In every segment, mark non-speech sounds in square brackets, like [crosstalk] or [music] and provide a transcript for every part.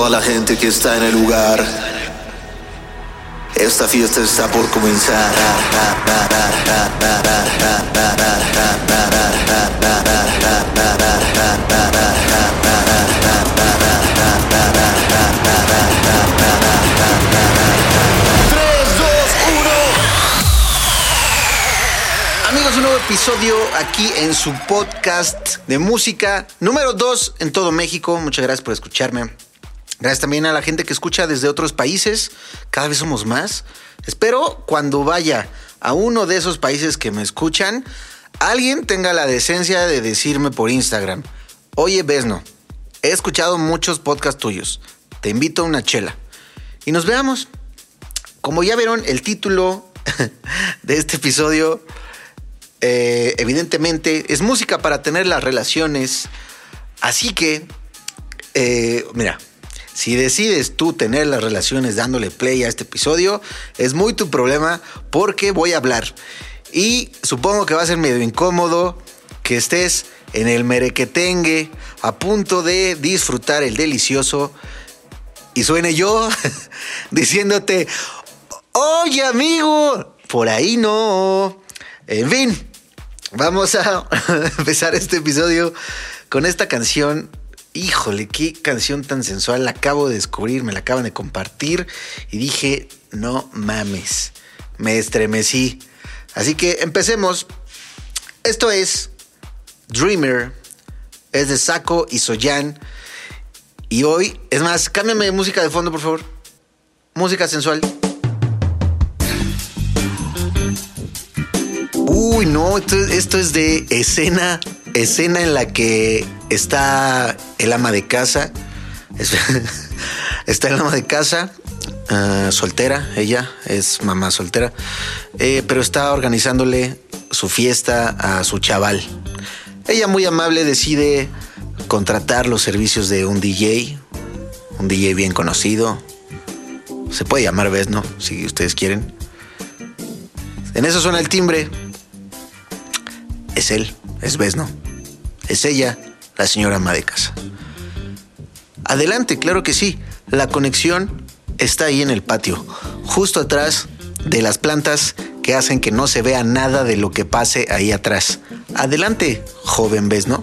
toda la gente que está en el lugar. Esta fiesta está por comenzar. Amigos, un nuevo episodio aquí en su podcast de música número 2 en todo México. Muchas gracias por escucharme. Gracias también a la gente que escucha desde otros países. Cada vez somos más. Espero cuando vaya a uno de esos países que me escuchan, alguien tenga la decencia de decirme por Instagram, oye Besno, he escuchado muchos podcasts tuyos. Te invito a una chela. Y nos veamos. Como ya vieron el título [laughs] de este episodio, eh, evidentemente es música para tener las relaciones. Así que, eh, mira, si decides tú tener las relaciones dándole play a este episodio, es muy tu problema porque voy a hablar. Y supongo que va a ser medio incómodo que estés en el merequetengue a punto de disfrutar el delicioso y suene yo [laughs] diciéndote, oye amigo, por ahí no. En fin, Vamos a [laughs] empezar este episodio con esta canción. Híjole, qué canción tan sensual. La acabo de descubrir, me la acaban de compartir y dije, no mames, me estremecí. Así que empecemos. Esto es Dreamer, es de Saco y Soyan. Y hoy, es más, cámbiame de música de fondo, por favor. Música sensual. Uy, no, esto, es de escena, escena en la que está el ama de casa. [laughs] está el ama de casa, ah, soltera, ella es mamá soltera, eh, pero está organizándole su fiesta a su chaval. Ella muy amable decide contratar los servicios de un DJ, un DJ bien conocido. Se puede llamar ¿no? si ustedes quieren. En eso suena el timbre es él, es Besno. Es ella, la señora ama de casa. Adelante, claro que sí. La conexión está ahí en el patio, justo atrás de las plantas que hacen que no se vea nada de lo que pase ahí atrás. Adelante, joven Besno.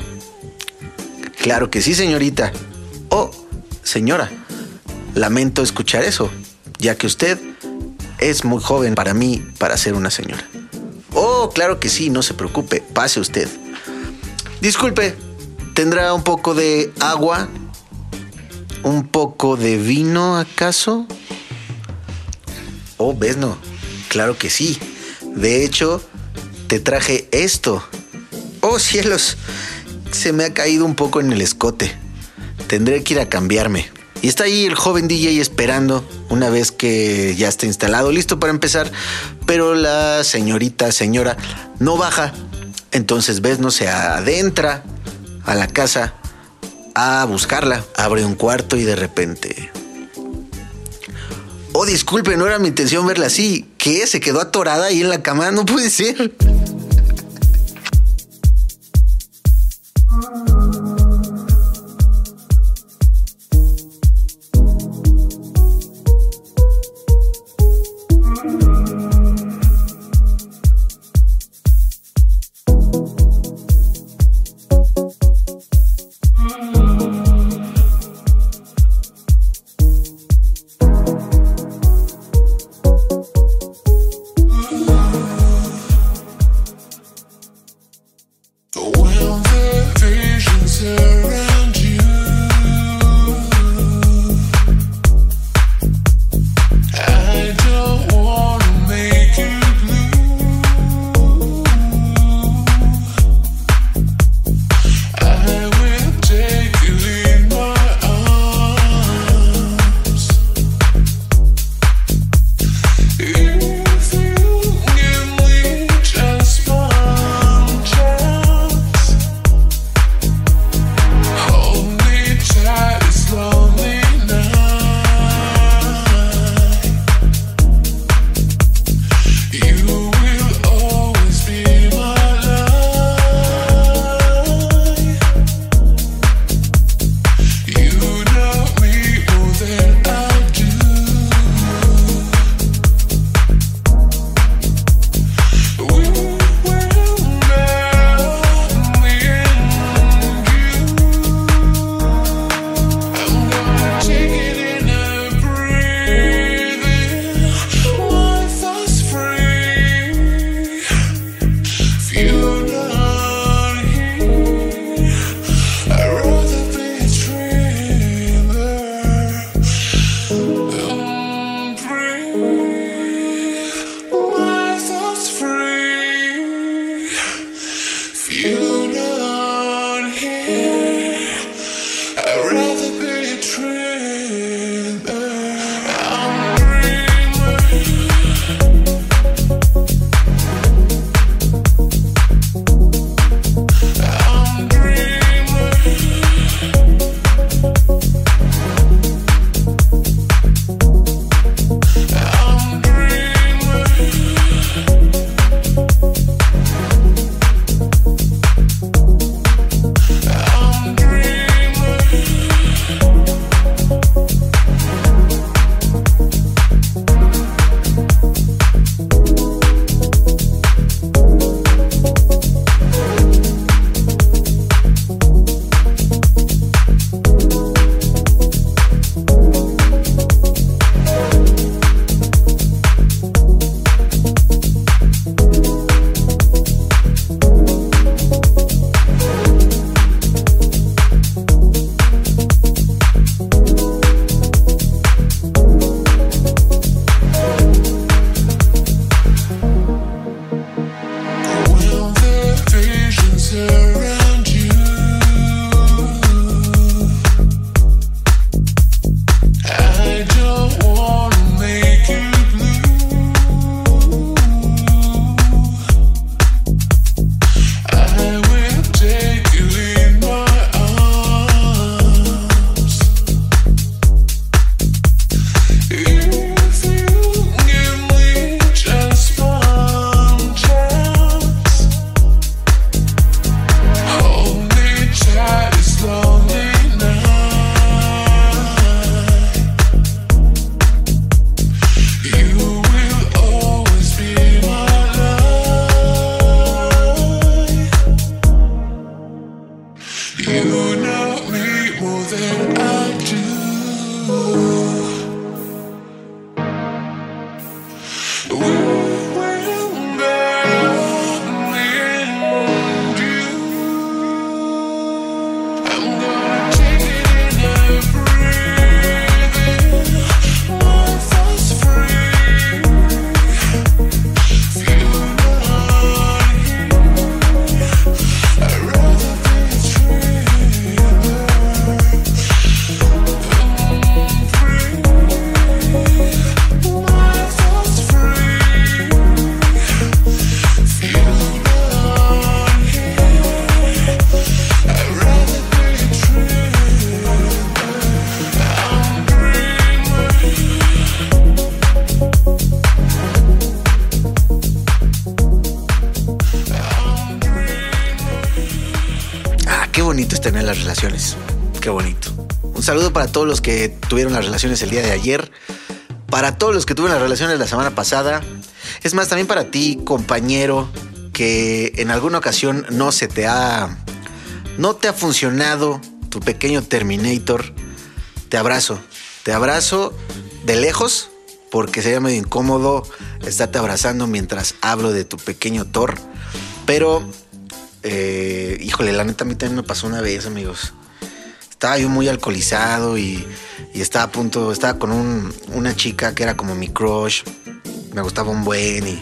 Claro que sí, señorita. Oh, señora, lamento escuchar eso, ya que usted es muy joven para mí para ser una señora. Oh, claro que sí, no se preocupe, pase usted. Disculpe, ¿tendrá un poco de agua? ¿Un poco de vino acaso? Oh, ves, no. Claro que sí. De hecho, te traje esto. Oh, cielos. Se me ha caído un poco en el escote. Tendré que ir a cambiarme. Y está ahí el joven DJ esperando una vez que ya está instalado, listo para empezar. Pero la señorita, señora, no baja. Entonces, ves, no se adentra a la casa a buscarla. Abre un cuarto y de repente. Oh, disculpe, no era mi intención verla así. ¿Qué? ¿Se quedó atorada ahí en la cama? No puede ser. Tener las relaciones. Qué bonito. Un saludo para todos los que tuvieron las relaciones el día de ayer. Para todos los que tuvieron las relaciones la semana pasada. Es más, también para ti, compañero, que en alguna ocasión no se te ha. No te ha funcionado tu pequeño Terminator. Te abrazo. Te abrazo de lejos porque sería medio incómodo estarte abrazando mientras hablo de tu pequeño Thor. Pero, eh, híjole, la neta a mí también me pasó una vez, amigos. Estaba yo muy alcoholizado y, estaba a punto, estaba con una chica que era como mi crush. Me gustaba un buen y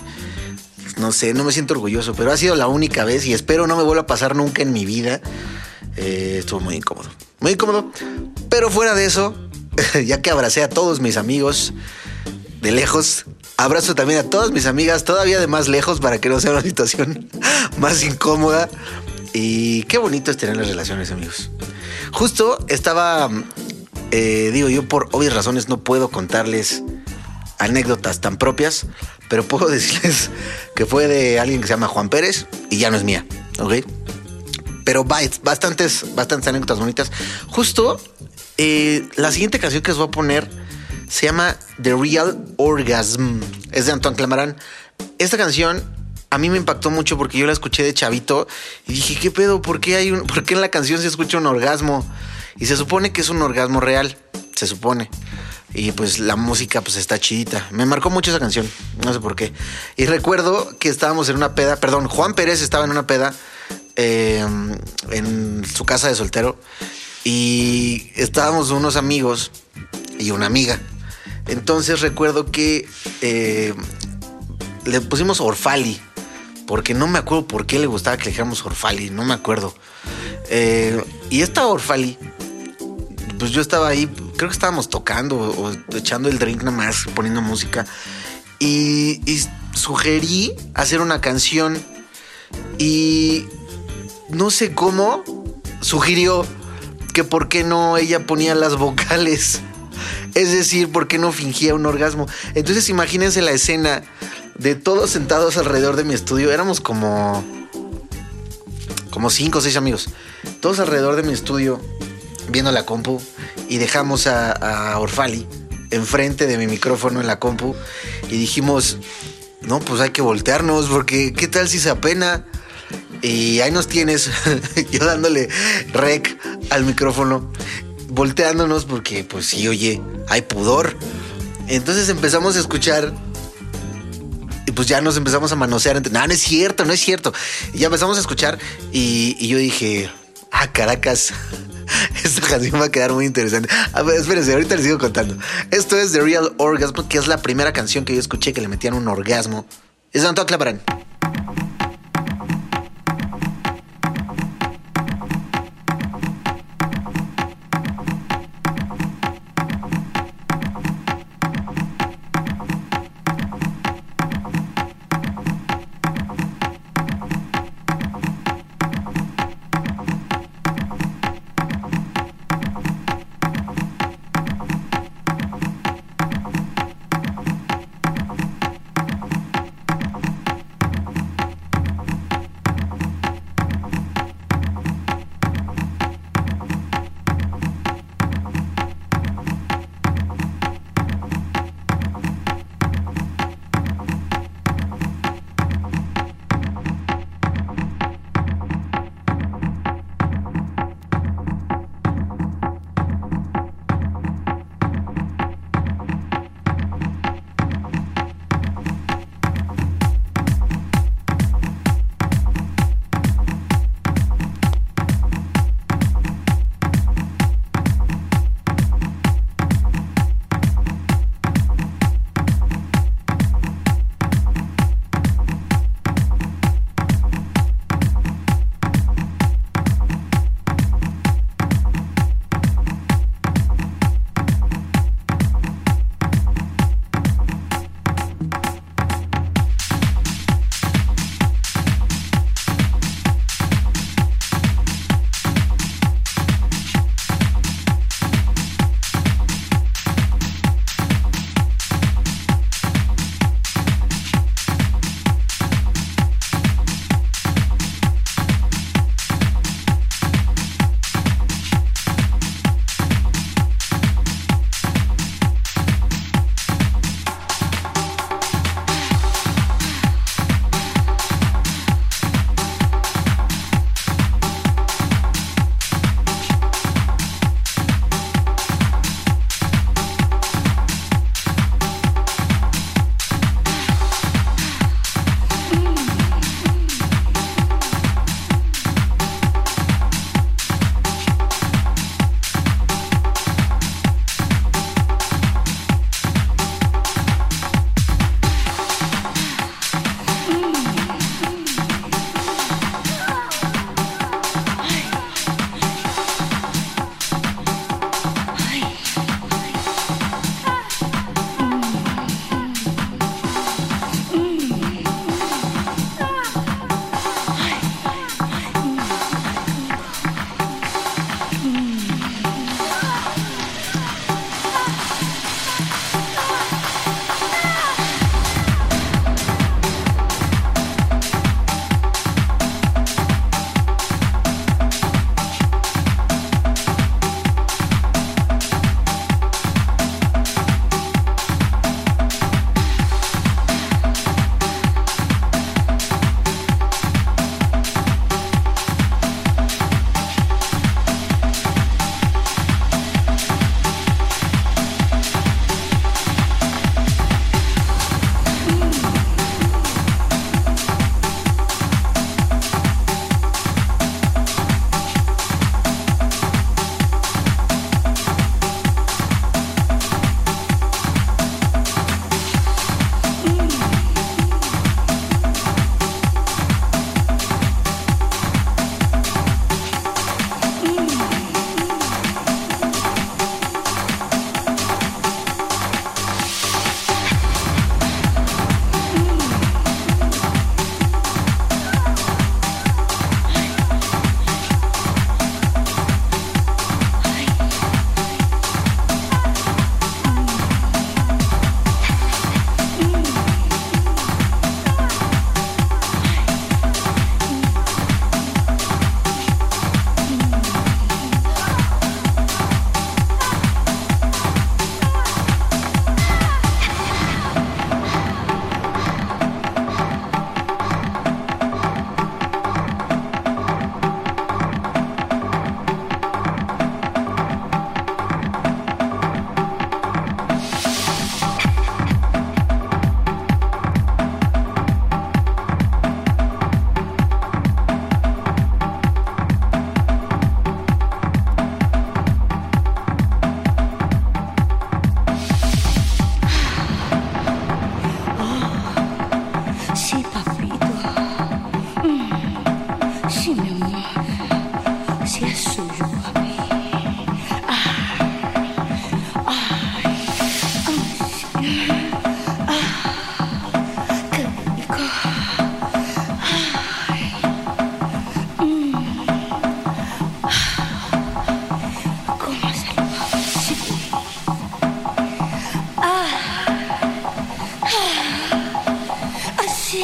no sé, no me siento orgulloso, pero ha sido la única vez y espero no me vuelva a pasar nunca en mi vida. Eh, estuvo muy incómodo, muy incómodo. Pero fuera de eso, [laughs] ya que abracé a todos mis amigos de lejos, Abrazo también a todas mis amigas, todavía de más lejos, para que no sea una situación [laughs] más incómoda. Y qué bonito es tener las relaciones, amigos. Justo estaba, eh, digo yo, por obvias razones no puedo contarles anécdotas tan propias, pero puedo [laughs] decirles que fue de alguien que se llama Juan Pérez y ya no es mía, ¿ok? Pero bastantes, bastantes anécdotas bonitas. Justo eh, la siguiente canción que os voy a poner se llama The Real Orgasm. Es de Antoine Clamaran. Esta canción a mí me impactó mucho porque yo la escuché de chavito y dije, ¿qué pedo? ¿Por qué, hay un, ¿por qué en la canción se escucha un orgasmo? Y se supone que es un orgasmo real, se supone. Y pues la música pues está chidita. Me marcó mucho esa canción, no sé por qué. Y recuerdo que estábamos en una peda, perdón, Juan Pérez estaba en una peda eh, en su casa de soltero y estábamos unos amigos y una amiga. Entonces recuerdo que eh, le pusimos Orfali, porque no me acuerdo por qué le gustaba que le dijéramos Orfali, no me acuerdo. Eh, y esta Orfali, pues yo estaba ahí, creo que estábamos tocando o echando el drink nada más, poniendo música. Y, y sugerí hacer una canción y no sé cómo sugirió que por qué no ella ponía las vocales. Es decir, ¿por qué no fingía un orgasmo? Entonces imagínense la escena de todos sentados alrededor de mi estudio. Éramos como... Como cinco o seis amigos. Todos alrededor de mi estudio viendo la compu y dejamos a, Orfali enfrente de mi micrófono en la compu y dijimos, no, pues hay que voltearnos porque ¿qué tal si se apena? Y ahí nos tienes, [laughs] yo dándole rec al micrófono volteándonos porque pues sí, oye, hay pudor. Entonces empezamos a escuchar y pues ya nos empezamos a manosear. Entre, no, no es cierto, no es cierto. Y ya empezamos a escuchar y, yo dije, ah, Caracas. [laughs] Esta canción va a quedar muy interesante. A ver, espérense, ahorita les sigo contando. Esto es The Real Orgasm, que es la primera canción que yo escuché que le metían un orgasmo. Es Antoine Claparán.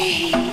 Ah.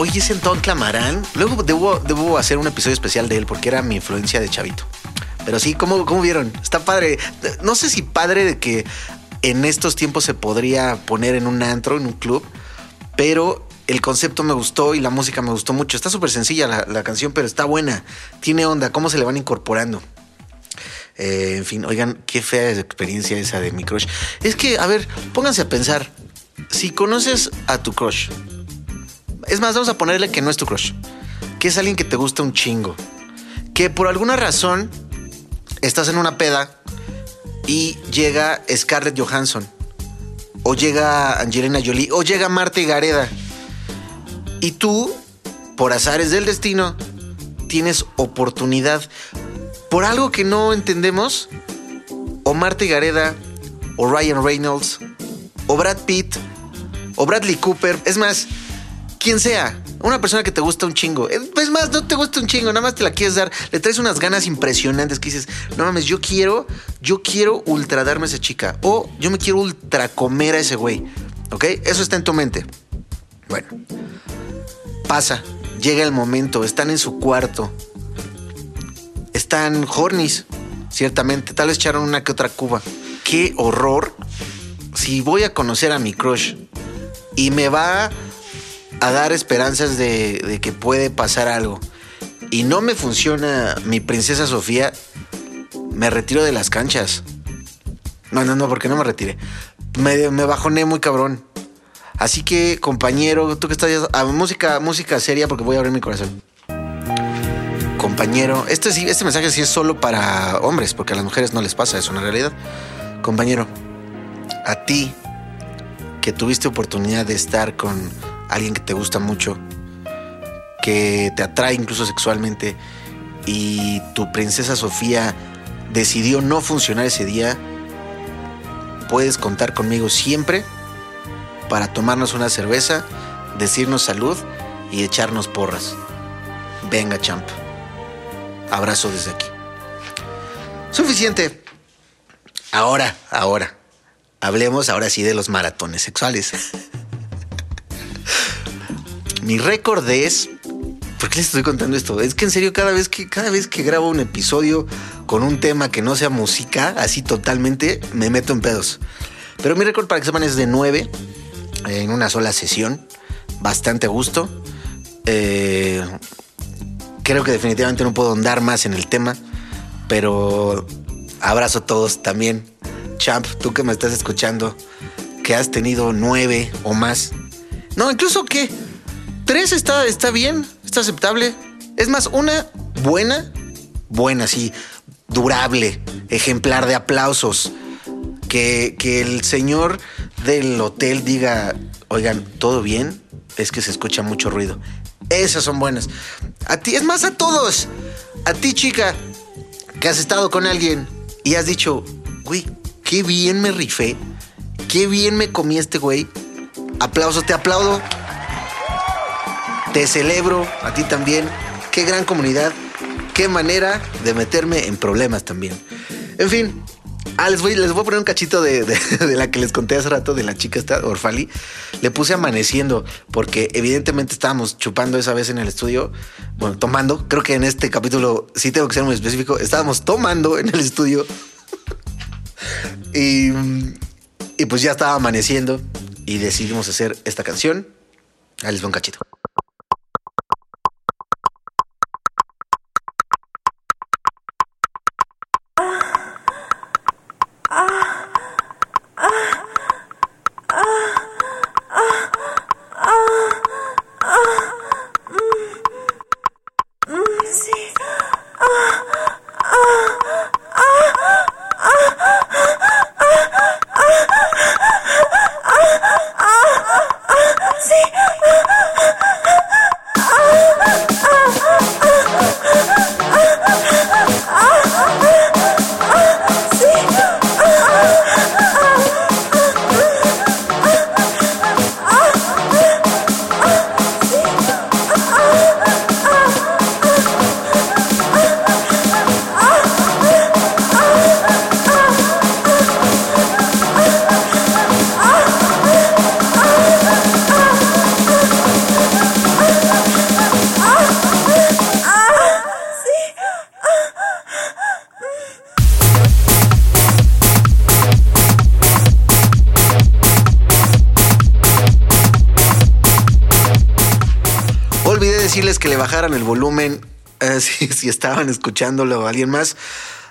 Oye, ese Antón Clamarán. Luego debo, hacer un episodio especial de él porque era mi influencia de chavito. Pero sí, ¿cómo, cómo vieron? Está padre. No sé si padre de que en estos tiempos se podría poner en un antro, en un club, pero el concepto me gustó y la música me gustó mucho. Está súper sencilla la, la canción, pero está buena. Tiene onda. ¿Cómo se le van incorporando? Eh, en fin, oigan, qué fea experiencia esa de mi crush. Es que, a ver, pónganse a pensar. Si conoces a tu crush, es más, vamos a ponerle que no es tu crush, que es alguien que te gusta un chingo, que por alguna razón estás en una peda y llega Scarlett Johansson, o llega Angelina Jolie, o llega Marta Gareda, y tú, por azares del destino, tienes oportunidad. Por algo que no entendemos, o Marta Gareda, o Ryan Reynolds, o Brad Pitt, o Bradley Cooper, es más, quien sea, una persona que te gusta un chingo. Es más, no te gusta un chingo, nada más te la quieres dar. Le traes unas ganas impresionantes que dices, no mames, yo quiero, yo quiero ultra darme a esa chica. O yo me quiero ultra comer a ese güey. ¿Ok? Eso está en tu mente. Bueno, pasa, llega el momento, están en su cuarto. Están hornies, ciertamente. Tal vez echaron una que otra cuba. Qué horror. Si voy a conocer a mi crush y me va a dar esperanzas de, que puede pasar algo y no me funciona mi princesa Sofía, me retiro de las canchas. No, no, no, porque no me retiré. Me, me bajoné muy cabrón. Así que, compañero, tú que estás a música, música seria, porque voy a abrir mi corazón. Compañero, este, este mensaje sí es solo para hombres, porque a las mujeres no les pasa eso en realidad. Compañero, a ti que tuviste oportunidad de estar con alguien que te gusta mucho, que te atrae incluso sexualmente, y tu princesa Sofía decidió no funcionar ese día, puedes contar conmigo siempre para tomarnos una cerveza, decirnos salud y echarnos porras. Venga, champ. Abrazo desde aquí. Suficiente. Ahora, ahora. Hablemos ahora sí de los maratones sexuales. Mi récord es. ¿Por qué les estoy contando esto? Es que en serio, cada vez que, cada vez que grabo un episodio con un tema que no sea música, así totalmente, me meto en pedos. Pero mi récord, para que sepan, es de 9 en una sola sesión. Bastante gusto. Eh, creo que definitivamente no puedo andar más en el tema, pero abrazo a todos también. Champ, tú que me estás escuchando, que has tenido nueve o más. No, incluso que tres está, está bien, está aceptable. Es más, una buena, buena, sí, durable, ejemplar de aplausos. Que, que el señor del hotel diga, oigan, ¿todo bien? Es que se escucha mucho ruido. Esas son buenas. A ti, es más, a todos. A ti, chica, que has estado con alguien y has dicho, güey, qué bien me rifé. Qué bien me comí este güey. Aplausos, te aplaudo. Te celebro, a ti también. Qué gran comunidad. Qué manera de meterme en problemas también. En fin, Ah, les voy, les voy a poner un cachito de, [laughs] de- la que les conté hace rato, de la chica esta, Orfali. Le puse amaneciendo, porque evidentemente estábamos chupando esa vez en el estudio. Bueno, tomando. Creo que en este capítulo sí tengo que ser muy específico. Estábamos tomando en el estudio. [laughs] y, y pues ya estaba amaneciendo. Y decidimos hacer esta canción. Ahí les voy un cachito. Decirles que le bajaran el volumen eh, [laughs] si, si estaban escuchándolo o alguien más.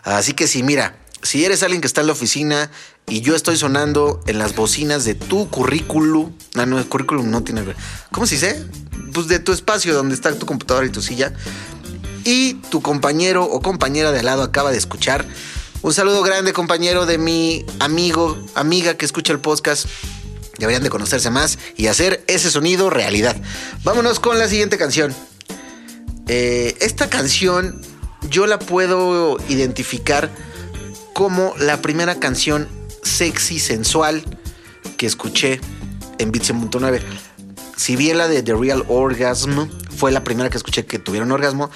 Así que sí, mira, si eres alguien que está en la oficina y yo estoy sonando en las bocinas de tu currículum, no, no, el currículum no tiene... ¿Cómo se dice? Pues de tu espacio donde está tu computadora y tu silla. Y tu compañero o compañera de al lado acaba de escuchar. Un saludo grande, compañero de mi amigo, amiga que escucha el podcast. Deberían de conocerse más y hacer ese sonido realidad. Vámonos con la siguiente canción. Eh, esta canción yo la puedo identificar como la primera canción sexy, sensual que escuché en Beats 100.9. Si bien la de The Real Orgasm fue la primera que escuché que tuvieron orgasmo,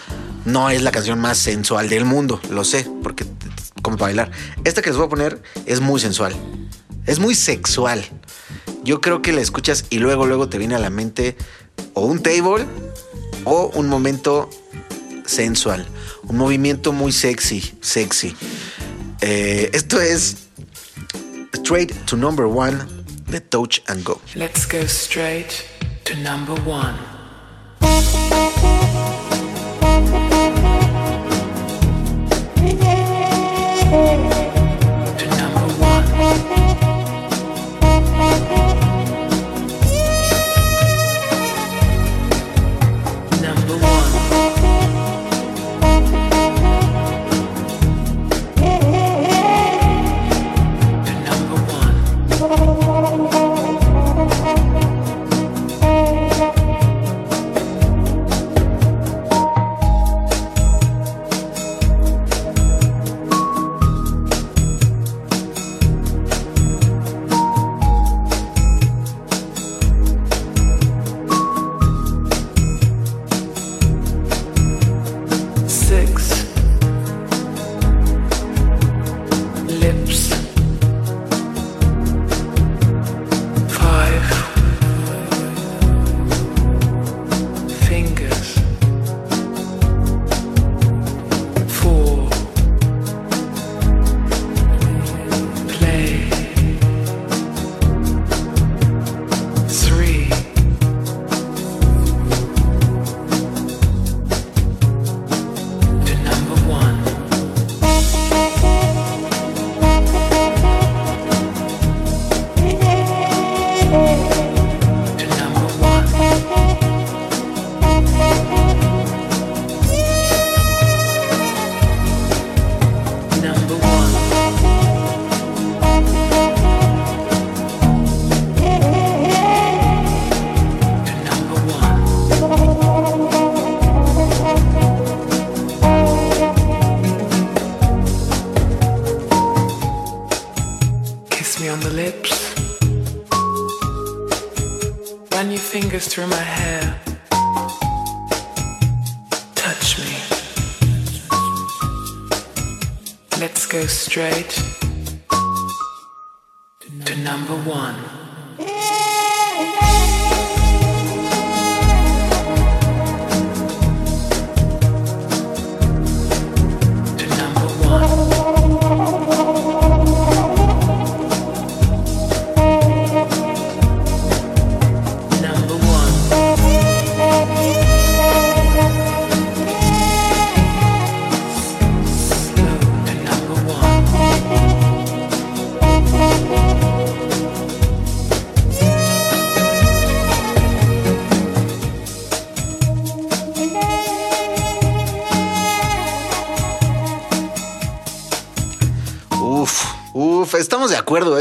no es la canción más sensual del mundo, lo sé, porque como para bailar. Esta que les voy a poner es muy sensual, es muy sexual. Yo creo que la escuchas y luego, luego te viene a la mente o un table o un momento sensual, un movimiento muy sexy, sexy. Eh, esto es Straight to Number One de Touch and Go. Let's go straight to number one.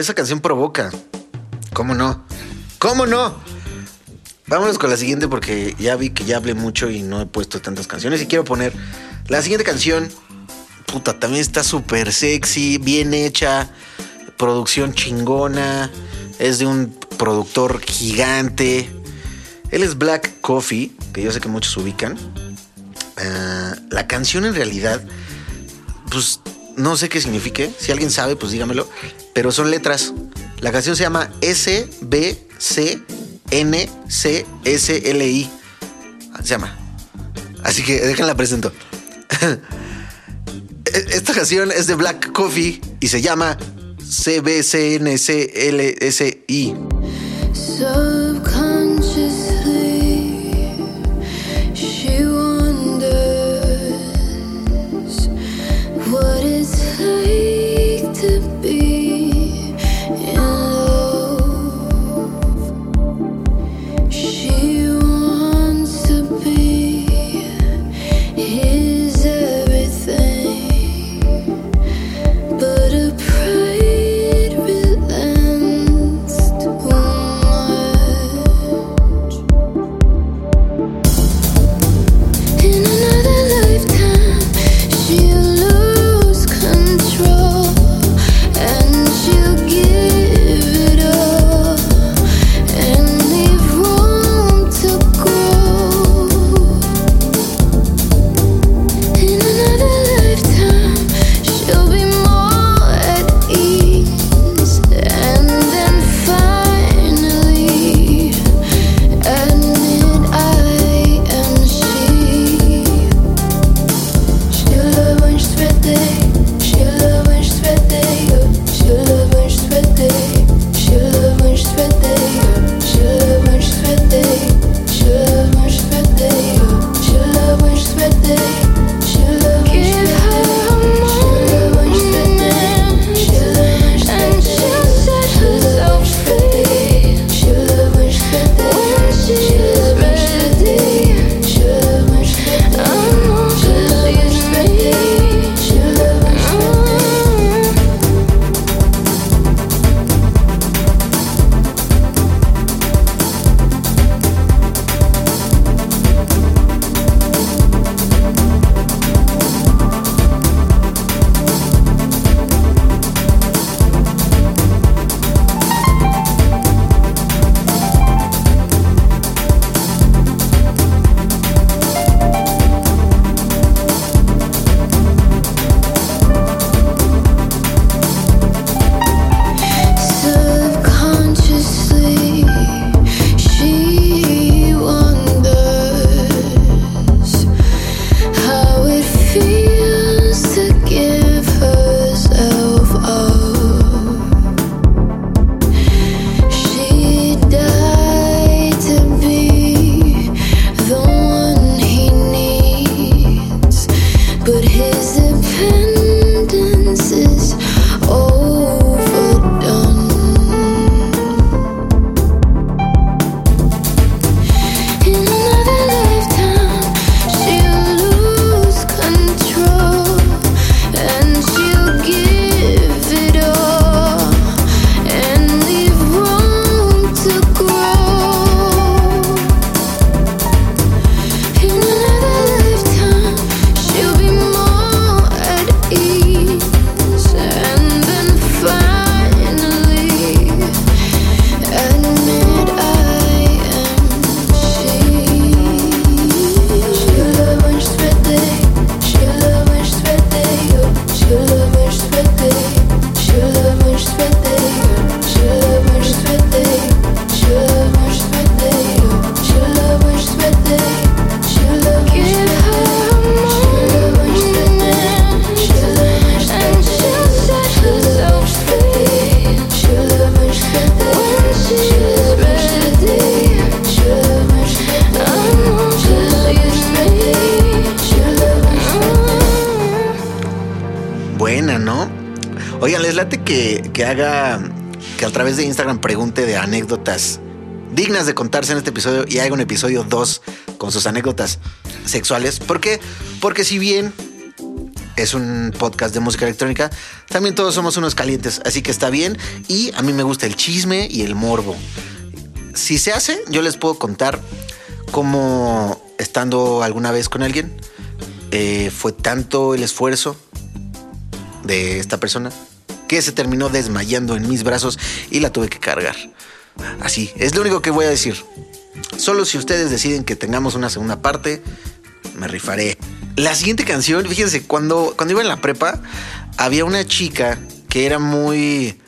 Esa canción provoca. ¿Cómo no? ¿Cómo no? Vámonos con la siguiente porque ya vi que ya hablé mucho y no he puesto tantas canciones. Y quiero poner la siguiente canción. Puta, también está súper sexy, bien hecha, producción chingona. Es de un productor gigante. Él es Black Coffee, que yo sé que muchos ubican. Ah, la canción en realidad, pues no sé qué signifique. Si alguien sabe, pues dígamelo. Pero son letras. La canción se llama S B C N C S L I. Se llama. Así que déjenla presento. [laughs] Esta canción es de Black Coffee y se llama C que haga, que a través de Instagram pregunte de anécdotas dignas de contarse en este episodio y haga un episodio 2 con sus anécdotas sexuales. ¿Por qué? Porque si bien es un podcast de música electrónica, también todos somos unos calientes, así que está bien y a mí me gusta el chisme y el morbo. Si se hace, yo les puedo contar cómo estando alguna vez con alguien, eh, fue tanto el esfuerzo de esta persona que se terminó desmayando en mis brazos y la tuve que cargar. Así, es lo único que voy a decir. Solo si ustedes deciden que tengamos una segunda parte, me rifaré. La siguiente canción, fíjense, cuando, cuando iba en la prepa, había una chica que era muy.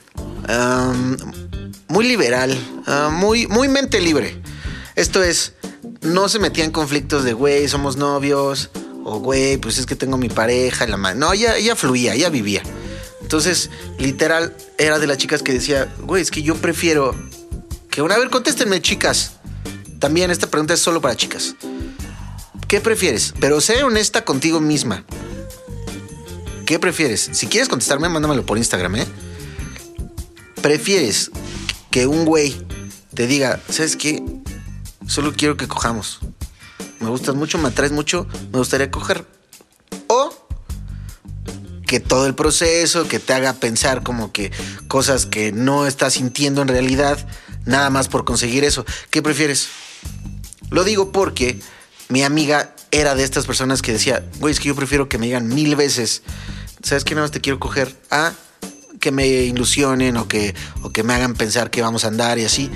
muy liberal, muy, muy mente libre. Esto es, no se metía en conflictos de, güey, somos novios, o güey, pues es que tengo mi pareja, la ma-". No, ella, ella fluía, ella vivía. Entonces, literal, era de las chicas que decía, güey, es que yo prefiero que una vez contéstenme, chicas. También esta pregunta es solo para chicas. ¿Qué prefieres? Pero sé honesta contigo misma. ¿Qué prefieres? Si quieres contestarme, mándamelo por Instagram, ¿eh? ¿Prefieres que un güey te diga, ¿sabes qué? Solo quiero que cojamos. Me gustas mucho, me atraes mucho, me gustaría coger. Que todo el proceso, que te haga pensar como que cosas que no estás sintiendo en realidad, nada más por conseguir eso. ¿Qué prefieres? Lo digo porque mi amiga era de estas personas que decía, güey, es que yo prefiero que me digan mil veces, ¿sabes qué? Nada más te quiero coger a que me ilusionen o que, o que me hagan pensar que vamos a andar y así.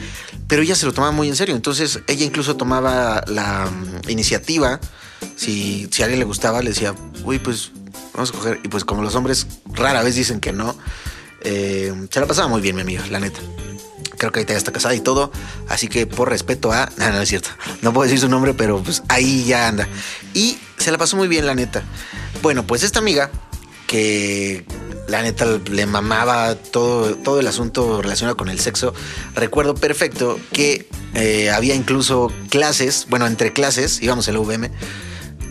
Pero ella se lo tomaba muy en serio. Entonces ella incluso tomaba la mm, iniciativa. Si, si a alguien le gustaba, le decía, uy, pues vamos a coger. Y pues como los hombres rara vez dicen que no, eh, se la pasaba muy bien mi amiga, la neta. Creo que ahorita ya está casada y todo. Así que por respeto a... [laughs] No, no es cierto. No puedo decir su nombre, pero pues ahí ya anda. Y se la pasó muy bien, la neta. Bueno, pues esta amiga que la neta le mamaba todo, todo el asunto relacionado con el sexo. Recuerdo perfecto que eh, había incluso clases, bueno, entre clases, íbamos la UVM,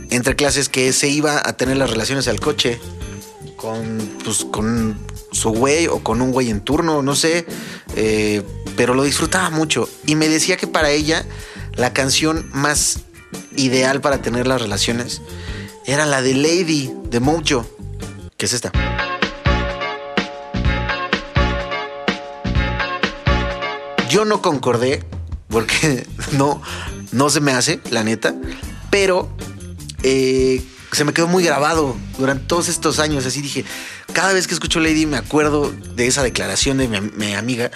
entre clases que se iba a tener las relaciones al coche con, pues, con su güey o con un güey en turno, no sé, eh, pero lo disfrutaba mucho y me decía que para ella la canción más ideal para tener las relaciones era la de Lady de Mojo, que es esta. Yo no concordé porque [laughs] no, no se me hace, la neta, pero eh, se me quedó muy grabado durante todos estos años. Así dije, cada vez que escucho Lady me acuerdo de esa declaración de mi, mi amiga.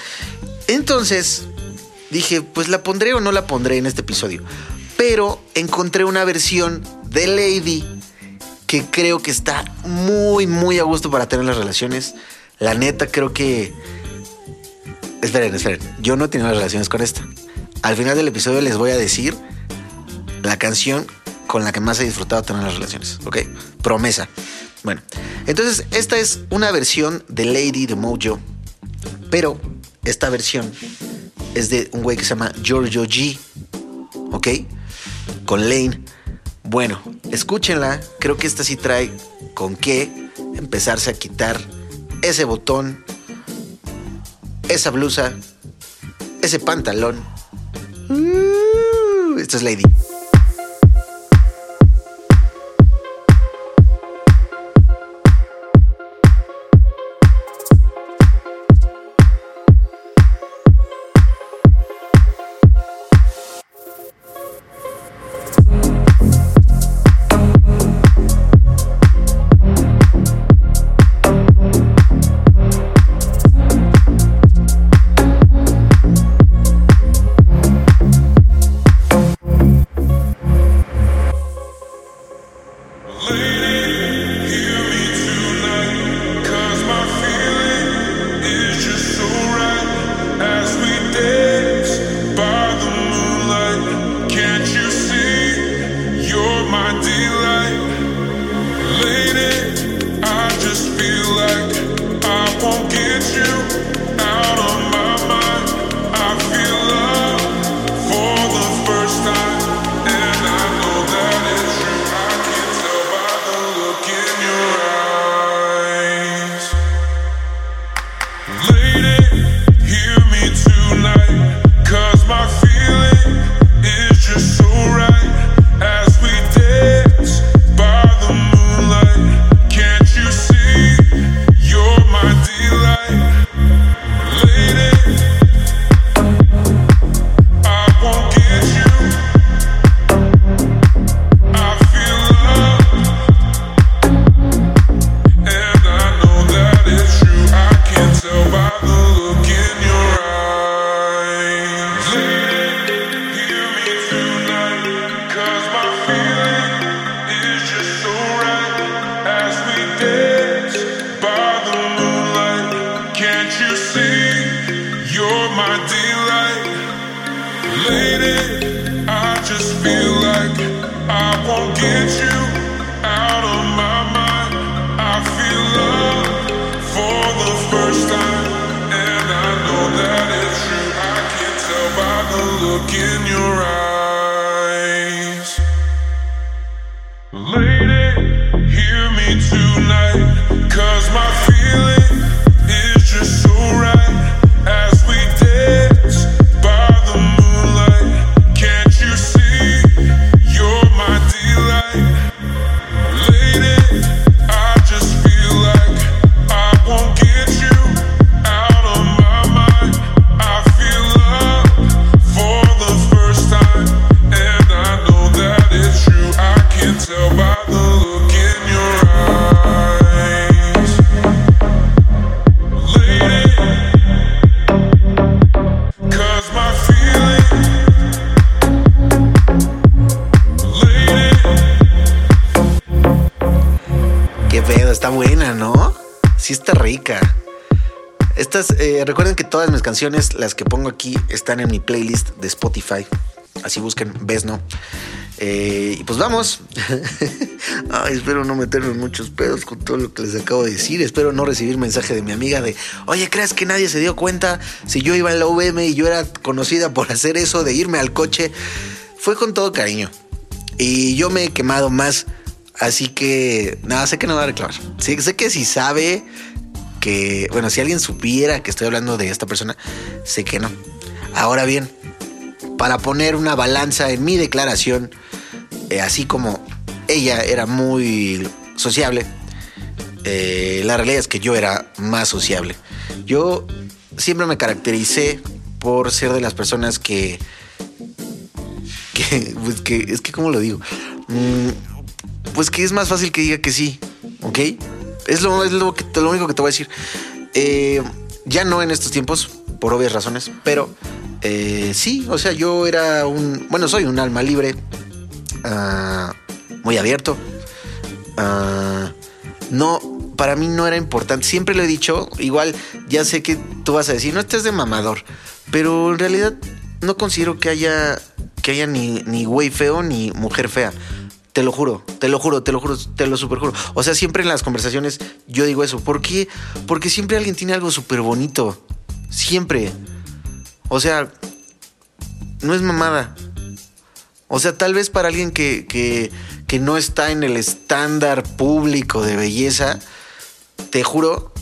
Entonces dije, pues la pondré o no la pondré en este episodio. Pero encontré una versión de Lady que creo que está muy, muy a gusto para tener las relaciones. La neta, creo que. Esperen, esperen. Yo no he tenido relaciones con esta. Al final del episodio les voy a decir la canción con la que más he disfrutado tener las relaciones. ¿Ok? Promesa. Bueno, entonces esta es una versión de Lady de Mojo. Pero esta versión es de un güey que se llama Giorgio G. ¿Ok? Con Lane. Bueno, escúchenla. Creo que esta sí trae con qué empezarse a quitar ese botón, esa blusa, ese pantalón. Uh, Esto es Lady. Está buena, ¿no? Sí está rica. Estas, eh, recuerden que todas mis canciones, las que pongo aquí, están en mi playlist de Spotify. Así busquen, ves, ¿no? Eh, y pues vamos. [laughs] Espero no meterme en muchos pedos con todo lo que les acabo de decir. Espero no recibir mensaje de mi amiga de, oye, ¿crees que nadie se dio cuenta si yo iba en la UVM y yo era conocida por hacer eso de irme al coche? Fue con todo cariño. Y yo me he quemado más. Así que, nada, sé que no va a reclamar. Sí, sé que si sabe que, bueno, si alguien supiera que estoy hablando de esta persona, sé que no. Ahora bien, para poner una balanza en mi declaración, eh, así como ella era muy sociable, eh, la realidad es que yo era más sociable. Yo siempre me caractericé por ser de las personas que, que, pues es que, ¿cómo lo digo? Mm, pues que es más fácil que diga que sí, ¿ok? Es lo, que, lo único que te voy a decir. Eh, ya no en estos tiempos, por obvias razones, pero eh, sí, o sea, yo era un, bueno, soy un alma libre, ah, muy abierto. ah, no, para mí no era importante, siempre lo he dicho, igual ya sé que tú vas a decir, no estés de mamador, pero en realidad no considero que haya, que haya ni, ni güey feo ni mujer fea. Te lo juro, te lo juro, te lo juro, te lo super juro. O sea, siempre en las conversaciones yo digo eso. ¿Por qué? Porque siempre alguien tiene algo súper bonito. Siempre. O sea, no es mamada. O sea, tal vez para alguien que, que, que no está en el estándar público de belleza, te juro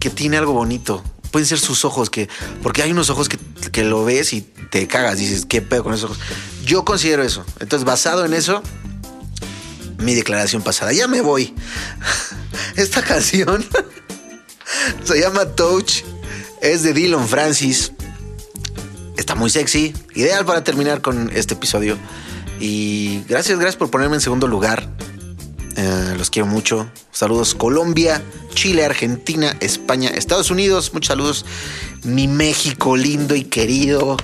que tiene algo bonito. Pueden ser sus ojos, que, porque hay unos ojos que, que lo ves y te cagas, dices, ¿qué pedo con esos ojos? Yo considero eso. Entonces, basado en eso, mi declaración pasada. Ya me voy. [laughs] Esta canción [laughs] se llama Touch. Es de Dylan Francis. Está muy sexy. Ideal para terminar con este episodio. Y gracias, gracias por ponerme en segundo lugar. Eh, los quiero mucho. Saludos Colombia, Chile, Argentina, España, Estados Unidos. Muchos saludos. Mi México lindo y querido.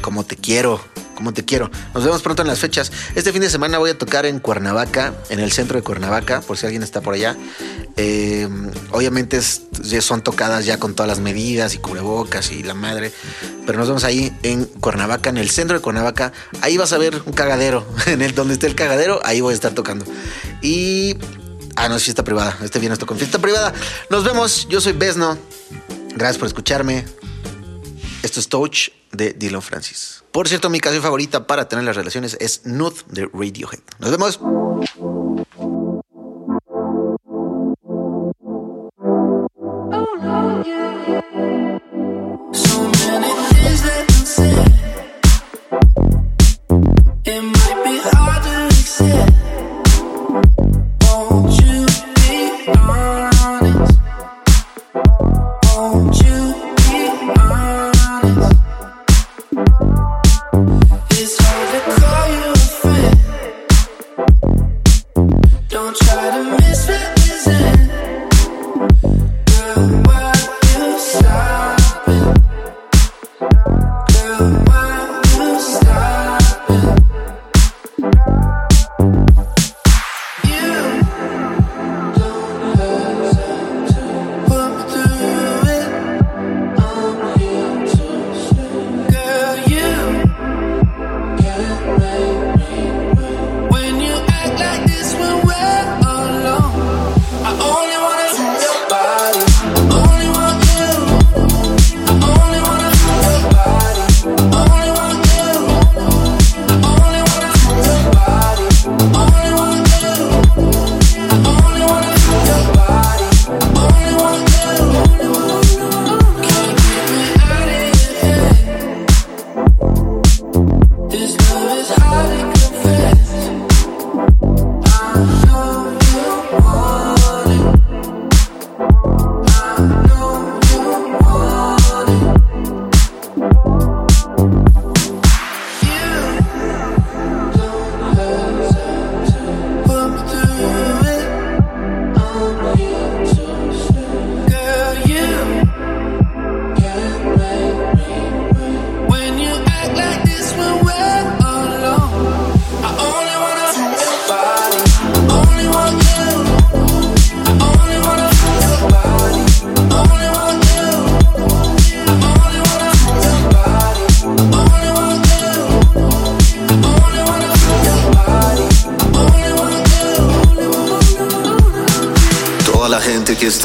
Como te quiero, como te quiero. Nos vemos pronto en las fechas. Este fin de semana voy a tocar en Cuernavaca, en el centro de Cuernavaca, por si alguien está por allá. Eh, obviamente son tocadas ya con todas las medidas y cubrebocas y la madre. Pero nos vemos ahí en Cuernavaca, en el centro de Cuernavaca. Ahí vas a ver un cagadero. [laughs] En el donde esté el cagadero, ahí voy a estar tocando. Y. Ah, no, es fiesta privada. Este viernes toco en fiesta privada. Nos vemos. Yo soy Besno. Gracias por escucharme. Esto es Touch de Dylan Francis. Por cierto, mi canción favorita para tener las relaciones es Nude de Radiohead. Nos vemos.